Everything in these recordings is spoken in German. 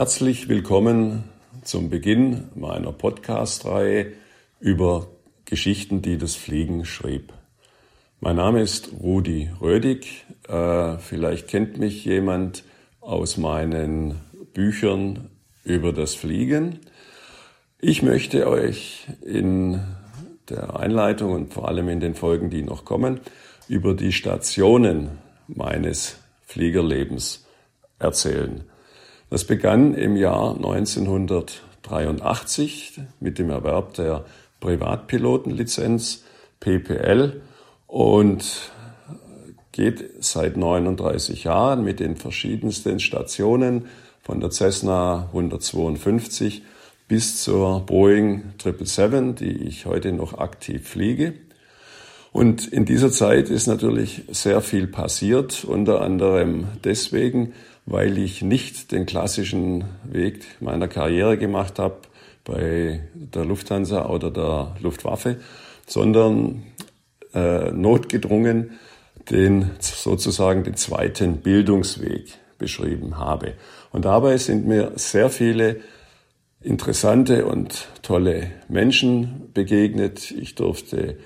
Herzlich willkommen zum Beginn meiner Podcast-Reihe über Geschichten, die das Fliegen schrieb. Mein Name ist Rudi Rödig. Äh, vielleicht kennt mich jemand aus meinen Büchern über das Fliegen. Ich möchte euch in der Einleitung und vor allem in den Folgen, die noch kommen, über die Stationen meines Fliegerlebens erzählen. Das begann im Jahr 1983 mit dem Erwerb der Privatpilotenlizenz PPL und geht seit 39 Jahren mit den verschiedensten Stationen von der Cessna 152 bis zur Boeing 777, die ich heute noch aktiv fliege. Und in dieser Zeit ist natürlich sehr viel passiert, unter anderem deswegen, weil ich nicht den klassischen Weg meiner Karriere gemacht habe bei der Lufthansa oder der Luftwaffe, sondern äh, notgedrungen den sozusagen den zweiten Bildungsweg beschrieben habe. Und dabei sind mir sehr viele interessante und tolle Menschen begegnet. Ich durfte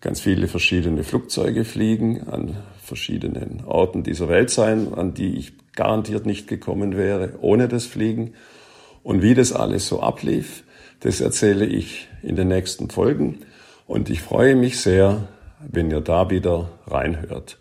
ganz viele verschiedene Flugzeuge fliegen, an verschiedenen Orten dieser Welt sein, an die ich garantiert nicht gekommen wäre ohne das Fliegen. Und wie das alles so ablief, das erzähle ich in den nächsten Folgen. Und ich freue mich sehr, wenn ihr da wieder reinhört.